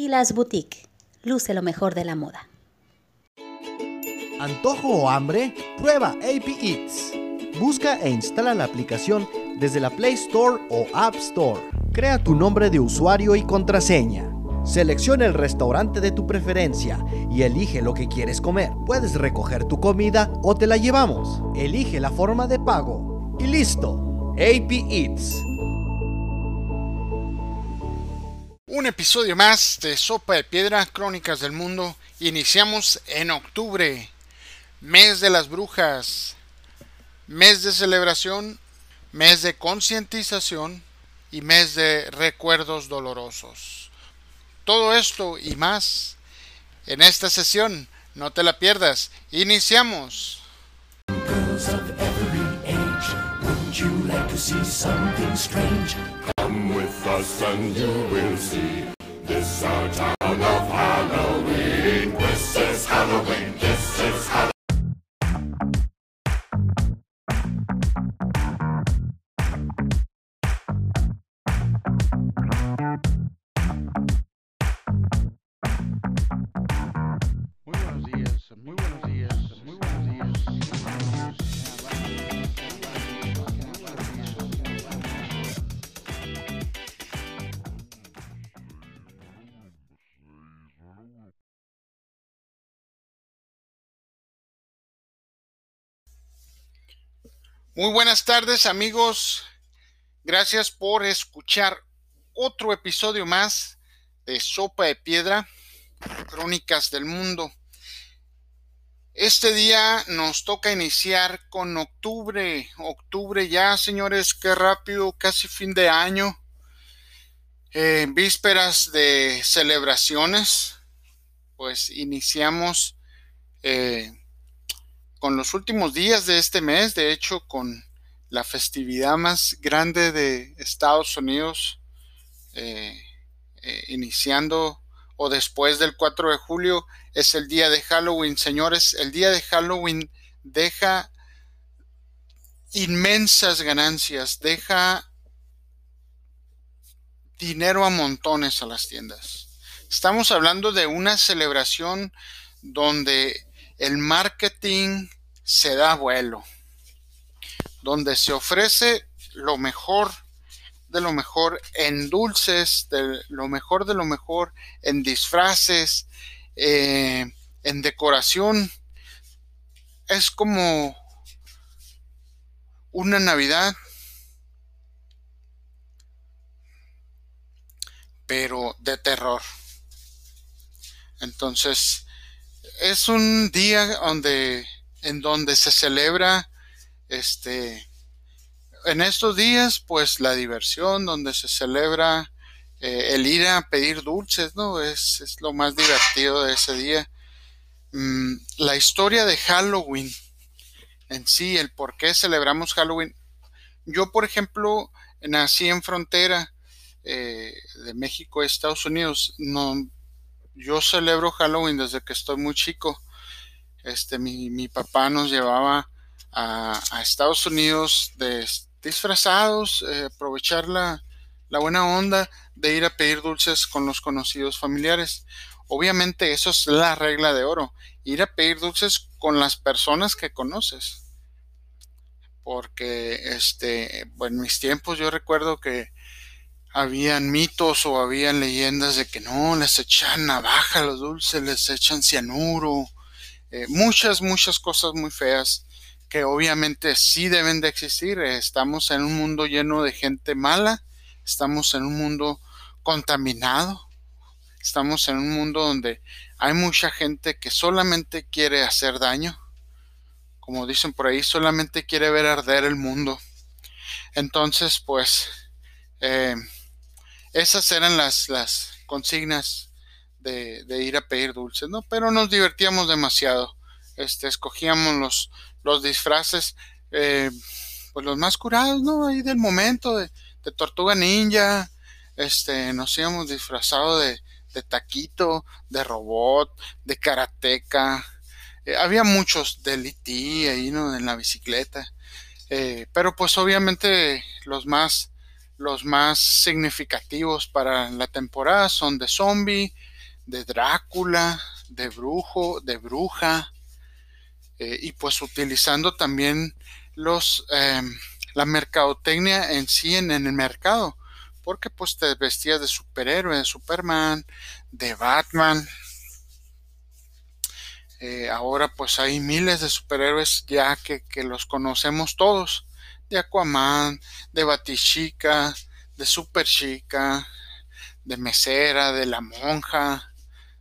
Quilas Boutique. Luce lo mejor de la moda. ¿Antojo o hambre? Prueba AP Eats. Busca e instala la aplicación desde la Play Store o App Store. Crea tu nombre de usuario y contraseña. Selecciona el restaurante de tu preferencia y elige lo que quieres comer. Puedes recoger tu comida o te la llevamos. Elige la forma de pago. Y listo. AP Eats. Un episodio más de Sopa de Piedra, Crónicas del Mundo. Iniciamos en octubre, mes de las brujas, mes de celebración, mes de concientización y mes de recuerdos dolorosos. Todo esto y más en esta sesión. No te la pierdas. Iniciamos. girls of every age. Come with us and you will see. This our town of Halloween. Muy buenas tardes amigos, gracias por escuchar otro episodio más de Sopa de Piedra, Crónicas del Mundo. Este día nos toca iniciar con octubre. Octubre ya, señores, qué rápido, casi fin de año. Eh, vísperas de celebraciones, pues iniciamos eh, con los últimos días de este mes, de hecho, con la festividad más grande de Estados Unidos, eh, eh, iniciando o después del 4 de julio es el día de Halloween. Señores, el día de Halloween deja inmensas ganancias, deja dinero a montones a las tiendas. Estamos hablando de una celebración donde el marketing se da vuelo, donde se ofrece lo mejor de lo mejor en dulces, de lo mejor de lo mejor en disfraces, eh, en decoración. Es como una Navidad, pero de terror. Entonces, es un día donde, en donde se celebra este en estos días, pues la diversión, donde se celebra eh, el ir a pedir dulces, ¿no? Es, es, lo más divertido de ese día. Mm, la historia de Halloween en sí, el por qué celebramos Halloween. Yo, por ejemplo, nací en frontera eh, de México Estados Unidos. No, yo celebro Halloween desde que estoy muy chico. Este, mi, papá nos llevaba a, a Estados Unidos de disfrazados, eh, aprovechar la, la, buena onda de ir a pedir dulces con los conocidos familiares. Obviamente eso es la regla de oro, ir a pedir dulces con las personas que conoces. Porque este, bueno, en mis tiempos yo recuerdo que habían mitos o habían leyendas de que no, les echan navaja a los dulces, les echan cianuro, eh, muchas, muchas cosas muy feas que obviamente sí deben de existir. Estamos en un mundo lleno de gente mala, estamos en un mundo contaminado, estamos en un mundo donde hay mucha gente que solamente quiere hacer daño, como dicen por ahí, solamente quiere ver arder el mundo. Entonces, pues, eh, esas eran las, las consignas de, ir a pedir dulces, ¿no? Pero nos divertíamos demasiado. Este, escogíamos los, los disfraces, eh, pues los más curados, ¿no? Ahí del momento, de, tortuga ninja, este, nos íbamos disfrazados de, de, taquito, de robot, de karateca, eh, había muchos de LT ahí, ¿no? En la bicicleta, eh, pero pues obviamente los más, los más significativos para la temporada son de zombie, de Drácula, de brujo, de bruja, eh, y pues utilizando también los, em, la mercadotecnia en sí en, el mercado, porque pues te vestías de superhéroe, de Superman, de Batman, eh, ahora pues hay miles de superhéroes ya que, que, los conocemos todos. De Aquaman, de Batichica, de Super Chica, de Mesera, de La Monja,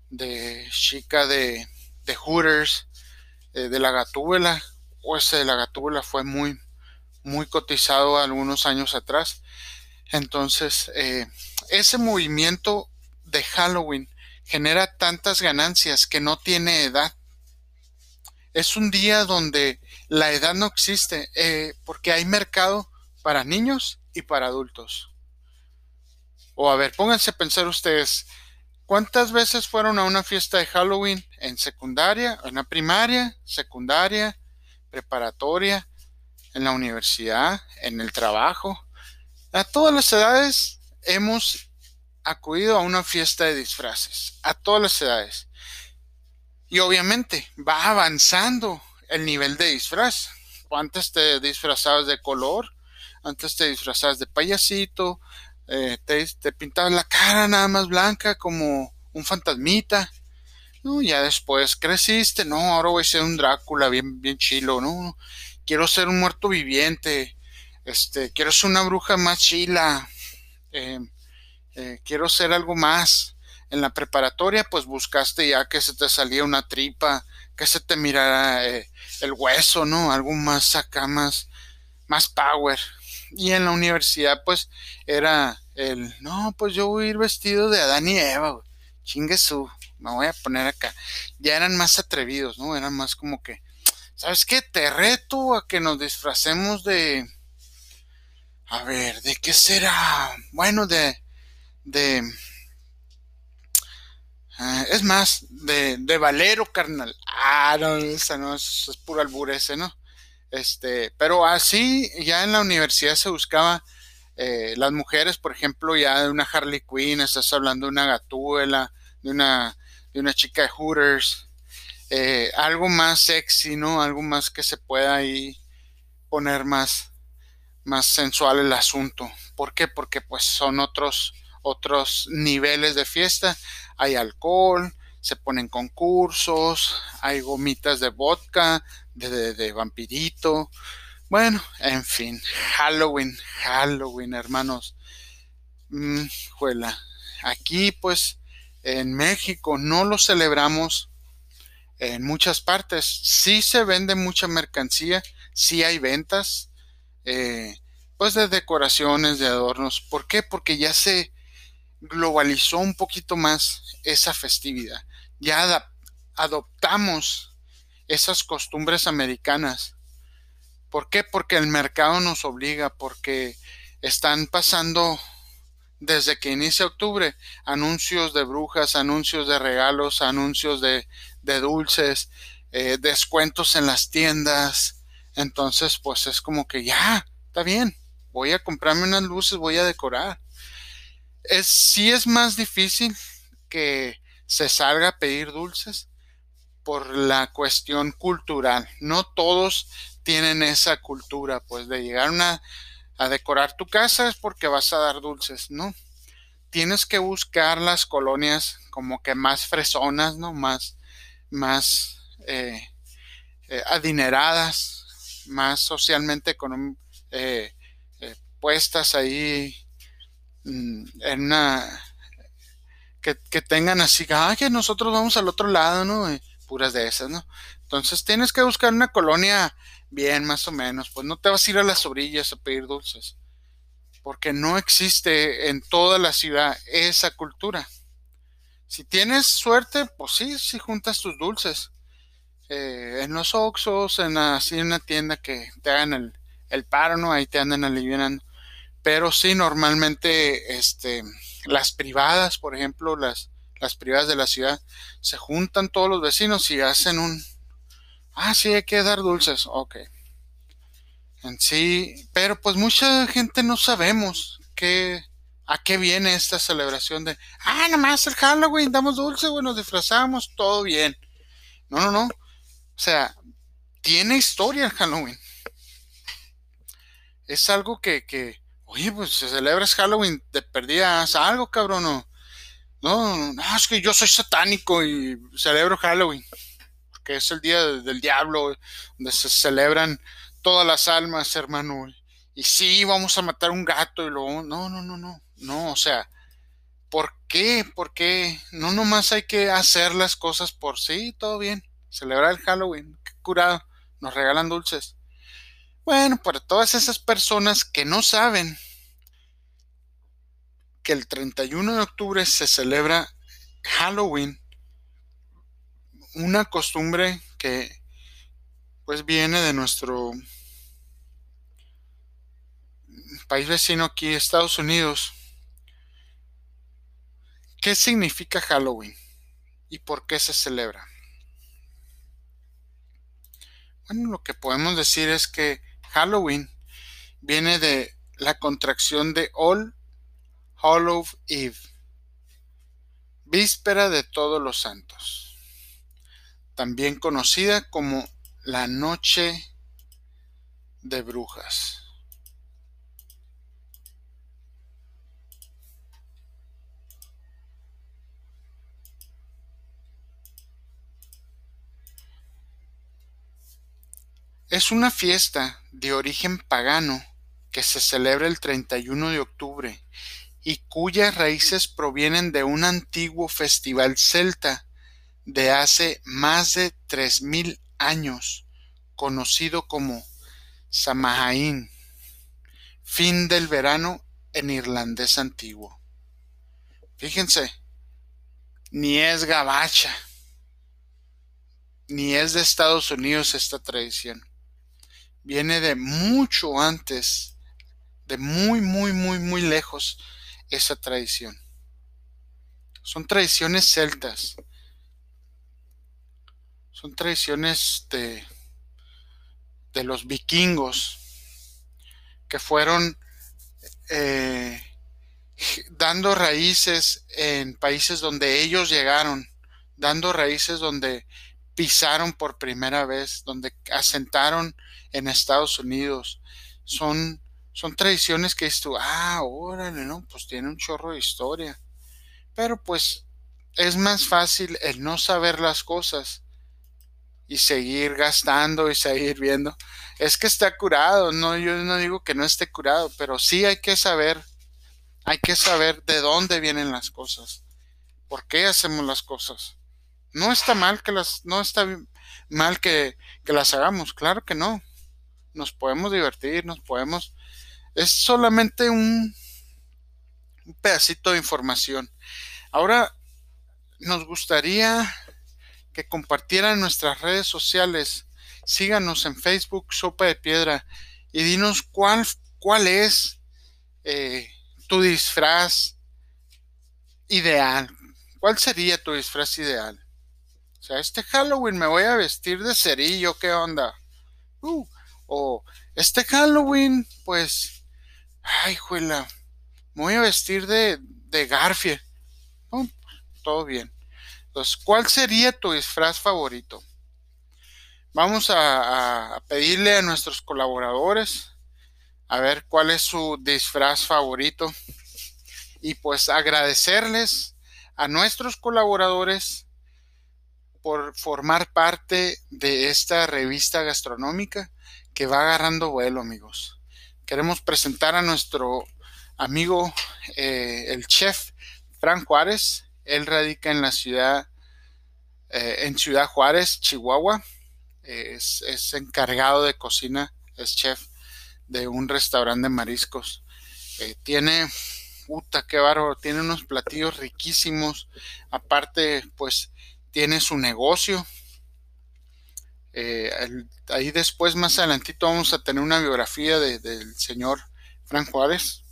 de Chica de, de Hooters, eh, de la Gatúbela. O ese de la Gatúbela fue muy, muy cotizado algunos años atrás. Entonces, eh, ese movimiento de Halloween genera tantas ganancias que no tiene edad es un día donde la edad no existe, eh, porque hay mercado para niños y para adultos. O a ver, pónganse a pensar ustedes, ¿cuántas veces fueron a una fiesta de Halloween en secundaria, en la primaria, secundaria, preparatoria, en la universidad, en el trabajo? A todas las edades hemos acudido a una fiesta de disfraces, a todas las edades. Y obviamente va avanzando el nivel de disfraz. Antes te disfrazabas de color, antes te disfrazabas de payasito, eh, te, te, la cara nada más blanca como un fantasmita. ¿no? Ya después creciste, no, ahora voy a ser un Drácula bien, bien chilo, ¿no? Quiero ser un muerto viviente, este, quiero ser una bruja más chila, eh, eh, quiero ser algo más en la preparatoria, pues buscaste ya que se te salía una tripa, que se te mirara eh, el hueso, ¿no? Algo más acá, más, más power. Y en la universidad, pues, era el, no, pues yo voy a ir vestido de Adán y Eva, chingue su, me voy a poner acá. Ya eran más atrevidos, ¿no? Eran más como que, ¿sabes qué? Te reto a que nos disfracemos de, a ver, ¿de qué será? Bueno, de, de, Ah, es más, de, de, Valero, carnal. Ah, no, esa no es, es puro albur ese, ¿no? Este, pero así ya en la universidad se buscaba eh, las mujeres, por ejemplo, ya de una Harley Quinn, estás hablando de una Gatúbela, de una, de una chica de Hooters, eh, algo más sexy, ¿no? Algo más que se pueda ahí poner más, más sensual el asunto. ¿Por qué? Porque pues son otros, otros niveles de fiesta hay alcohol, se ponen concursos, hay gomitas de vodka, de, vampirito. Bueno, en fin, Halloween, Halloween, hermanos. Mm, juela. Aquí, pues, en México no lo celebramos en muchas partes. Sí se vende mucha mercancía, sí hay ventas, eh, pues de decoraciones, de adornos. ¿Por qué? Porque ya se globalizó un poquito más esa festividad. Ya adoptamos esas costumbres americanas. ¿Por qué? Porque el mercado nos obliga, porque están pasando desde que inicia octubre anuncios de brujas, anuncios de regalos, anuncios de, dulces, eh, descuentos en las tiendas. Entonces, pues es como que ya, está bien, voy a comprarme unas luces, voy a decorar es, sí es más difícil que se salga a pedir dulces por la cuestión cultural. No todos tienen esa cultura, pues de llegar a decorar tu casa es porque vas a dar dulces, ¿no? Tienes que buscar las colonias como que más fresonas, ¿no? Más, más eh, eh, adineradas, más socialmente con, eh, puestas ahí Mm, en una que, tengan así, ah, que nosotros vamos al otro lado, ¿no? puras de esas, ¿no? Entonces tienes que buscar una colonia bien, más o menos, pues no te vas a ir a las orillas a pedir dulces, porque no existe en toda la ciudad esa cultura. Si tienes suerte, pues sí, si juntas tus dulces. Eh, en los Oxos, en así en una tienda que te hagan el, el paro, ¿no? Ahí te andan aliviando pero sí normalmente este las privadas por ejemplo las las privadas de la ciudad se juntan todos los vecinos y hacen un ah sí hay que dar dulces ok en sí pero pues mucha gente no sabemos qué ¿A qué viene esta celebración de, ah, nomás el Halloween, damos dulce, güey, nos disfrazamos, todo bien? No, no, no. O sea, tiene historia el Halloween. Es algo que, que oye, pues se celebras Halloween, te perdías algo, cabrón, no. No, no, es que yo soy satánico y celebro Halloween, porque es el día del diablo, donde se celebran todas las almas, hermano. Y sí, vamos a matar un gato y luego, no, no, no, no, no, o sea, ¿por qué? ¿Por qué? No nomás hay que hacer las cosas por sí, todo bien. Celebrar el Halloween, qué curado, nos regalan dulces. Bueno, para todas esas personas que no saben que el 31 de octubre se celebra Halloween, una costumbre que pues viene de nuestro país vecino aquí, Estados Unidos. ¿Qué significa Halloween y por qué se celebra? Bueno, lo que podemos decir es que Halloween viene de la contracción de All Hollow Eve, víspera de todos los santos, también conocida como la noche de brujas. Es una fiesta de origen pagano que se celebra el 31 de octubre y cuyas raíces provienen de un antiguo festival celta de hace más de 3.000 años, conocido como Samahain, fin del verano en irlandés antiguo. Fíjense, ni es gabacha, ni es de Estados Unidos esta tradición viene de mucho antes, de muy, muy, muy, muy lejos esa tradición. Son tradiciones celtas. Son tradiciones de, de los vikingos que fueron eh, dando raíces en países donde ellos llegaron, dando raíces donde pisaron por primera vez, donde asentaron en Estados Unidos. Son, son tradiciones que esto, ah, órale, ¿no? Pues tiene un chorro de historia. Pero pues es más fácil el no saber las cosas y seguir gastando y seguir viendo. Es que está curado, no, yo no digo que no esté curado, pero sí hay que saber, hay que saber de dónde vienen las cosas, por qué hacemos las cosas. No está mal que las, no está mal que, que las hagamos, claro que no. Nos podemos divertir, nos podemos. Es solamente un, pedacito de información. Ahora nos gustaría que compartieran nuestras redes sociales. Síganos en Facebook, Sopa de Piedra, y dinos cuál, cuál es eh, tu disfraz ideal. ¿Cuál sería tu disfraz ideal? O sea, este Halloween me voy a vestir de cerillo, ¿qué onda? Uh, o este Halloween, pues, ay, juela, me voy a vestir de, de Garfield. Oh, todo bien. Entonces, ¿cuál sería tu disfraz favorito? Vamos a pedirle a nuestros colaboradores a ver cuál es su disfraz favorito y pues agradecerles a nuestros colaboradores por formar parte de esta revista gastronómica que va agarrando vuelo, amigos. Queremos presentar a nuestro amigo, eh, el chef Frank Juárez. Él radica en la ciudad, eh, en Ciudad Juárez, Chihuahua. Es, es, encargado de cocina, es chef de un restaurante de mariscos. Eh, tiene, puta, qué bárbaro, tiene unos platillos riquísimos. Aparte, pues, tiene su negocio. Eh, ahí después, más adelantito, vamos a tener una biografía del señor Frank Juárez.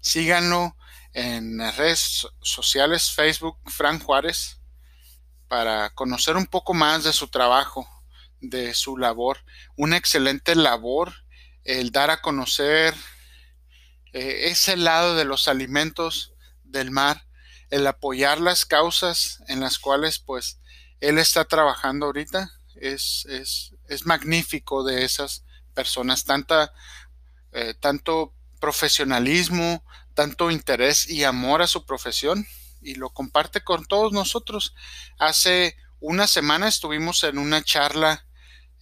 Síganlo en redes sociales, Facebook Frank Juárez, para conocer un poco más de su trabajo, de su labor. Una excelente labor, el dar a conocer eh, ese lado de los alimentos del mar, el apoyar las causas en las cuales pues él está trabajando ahorita, es, es, es magnífico de esas personas, tanta, eh, tanto profesionalismo, tanto interés y amor a su profesión y lo comparte con todos nosotros. Hace una semana estuvimos en una charla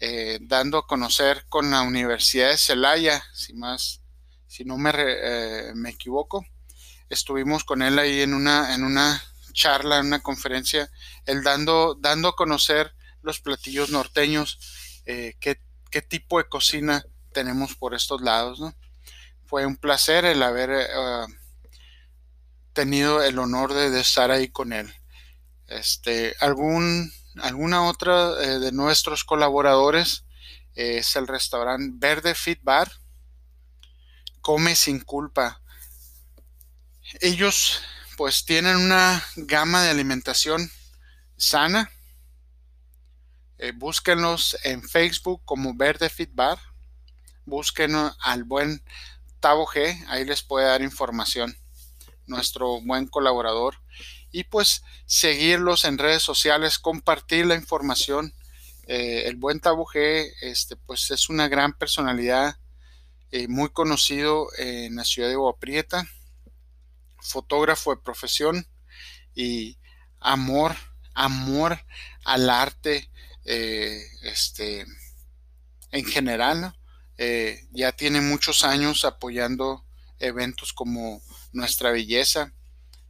eh, dando a conocer con la Universidad de Celaya, si más, si no me, eh, me equivoco. Estuvimos con él ahí en una, en una charla, en una conferencia, él dando, dando a conocer los platillos norteños, eh, qué, qué, tipo de cocina tenemos por estos lados. ¿no? Fue un placer el haber uh, tenido el honor de, estar ahí con él. Este, algún, alguna otra eh, de nuestros colaboradores eh, es el restaurante Verde Fit Bar. Come sin culpa. Ellos pues tienen una gama de alimentación sana. Eh, búsquenlos en Facebook como Verde Fit Bar. Busquen al buen Tavo G, ahí les puede dar información. Nuestro buen colaborador. Y pues seguirlos en redes sociales, compartir la información. Eh, el buen Tavo G, este, pues es una gran personalidad, eh, muy conocido en la ciudad de Guaprieta fotógrafo de profesión y amor, amor al arte, eh, este, en general, eh, ya tiene muchos años apoyando eventos como Nuestra Belleza,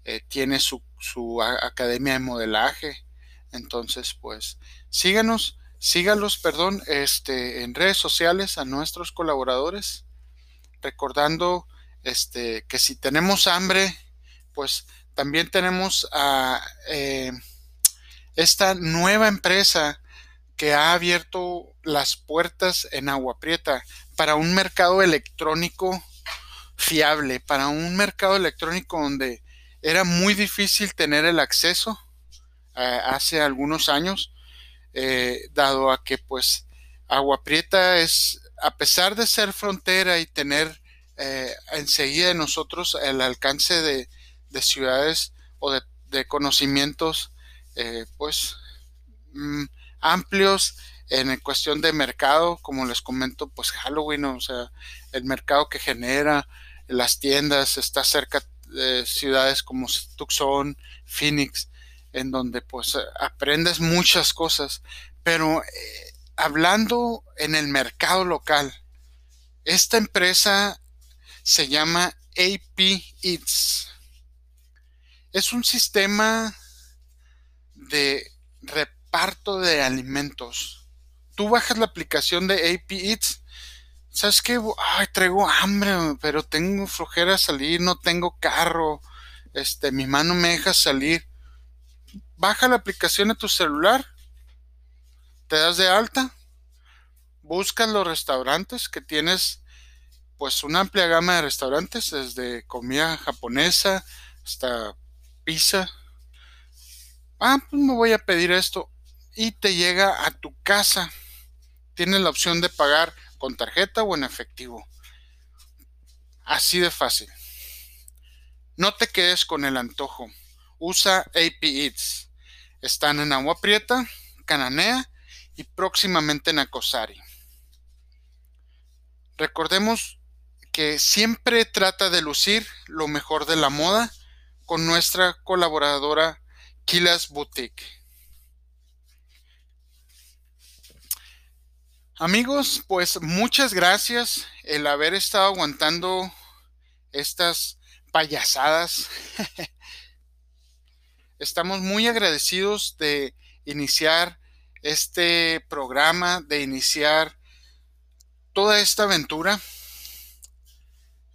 eh, tiene su, su, academia de modelaje, entonces pues síganos, sígalos, perdón, este, en redes sociales a nuestros colaboradores, recordando este, que si tenemos hambre, pues también tenemos a esta nueva empresa que ha abierto las puertas en Agua Prieta. Para un mercado electrónico fiable, para un mercado electrónico donde era muy difícil tener el acceso eh, hace algunos años, eh, dado a que pues Agua Prieta es, a pesar de ser frontera y tener eh, enseguida de nosotros el alcance de, de ciudades o de, conocimientos pues mm, amplios en cuestión de mercado, como les comento, pues Halloween, o sea, el mercado que genera las tiendas, está cerca de ciudades como Tucson, Phoenix, en donde pues aprendes muchas cosas, pero eh, hablando en el mercado local, esta empresa se llama AP Eats. Es un sistema de de alimentos. Tú bajas la aplicación de AP Eats. ¿Sabes qué? Ay, traigo hambre, pero tengo flojera salir, no tengo carro. Este, mi mano me deja salir. Baja la aplicación de tu celular. Te das de alta. Buscas los restaurantes que tienes pues una amplia gama de restaurantes, desde comida japonesa hasta pizza. Ah, pues me voy a pedir esto y te llega a tu casa. Tienes la opción de pagar con tarjeta o en efectivo. Así de fácil. No te quedes con el antojo. Usa AP Eats. Están en Agua Prieta, Cananea y próximamente en Acosari. Recordemos que siempre trata de lucir lo mejor de la moda con nuestra colaboradora Kilas Boutique. Amigos, pues muchas gracias el haber estado aguantando estas payasadas. Estamos muy agradecidos de iniciar este programa, de iniciar toda esta aventura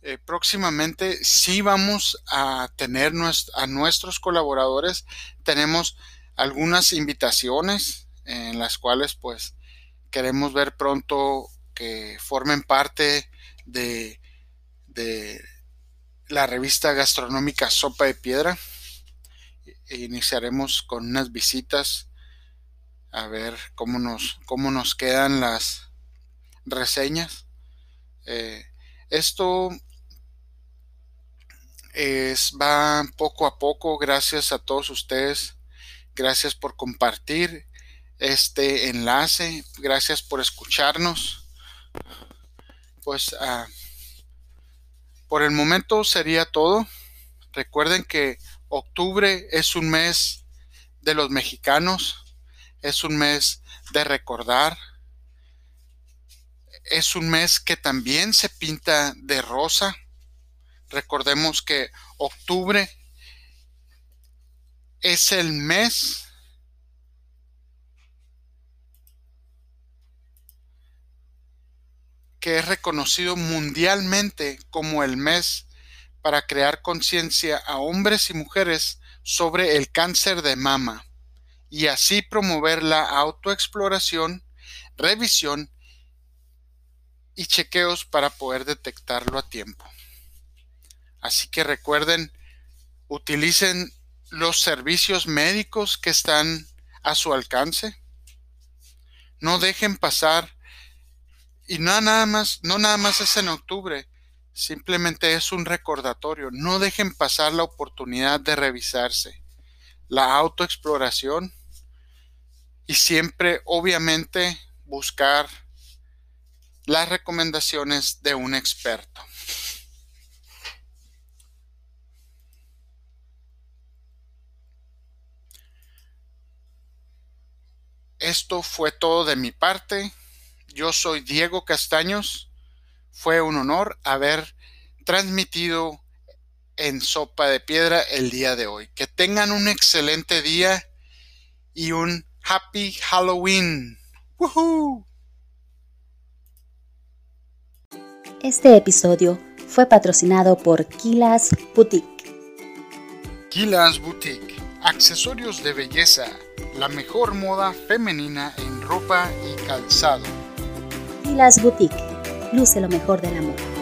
eh, próximamente sí vamos a tener a nuestros colaboradores. Tenemos algunas invitaciones en las cuales pues queremos ver pronto que formen parte de, la revista gastronómica Sopa de Piedra. E iniciaremos con unas visitas a ver cómo nos, cómo nos quedan las reseñas. Eh, esto Es, va poco a poco, gracias a todos ustedes. Gracias por compartir este enlace. Gracias por escucharnos. Pues ah, por el momento sería todo. Recuerden que octubre es un mes de los mexicanos. Es un mes de recordar. Es un mes que también se pinta de rosa. Recordemos que octubre es el mes que es reconocido mundialmente como el mes para crear conciencia a hombres y mujeres sobre el cáncer de mama y así promover la autoexploración, revisión y chequeos para poder detectarlo a tiempo. Así que recuerden, utilicen los servicios médicos que están a su alcance. No dejen pasar y no nada más, no nada más es en octubre, simplemente es un recordatorio. No dejen pasar la oportunidad de revisarse. La autoexploración y siempre, obviamente, buscar las recomendaciones de un experto. Esto fue todo de mi parte. Yo soy Diego Castaños. Fue un honor haber transmitido en Sopa de Piedra el día de hoy. Que tengan un excelente día y un Happy Halloween. ¡Woohoo! Este episodio fue patrocinado por Kilas Boutique. Kilas Boutique. Accesorios de belleza. La mejor moda femenina en ropa y calzado. Kilas Boutique. Luce lo mejor del amor.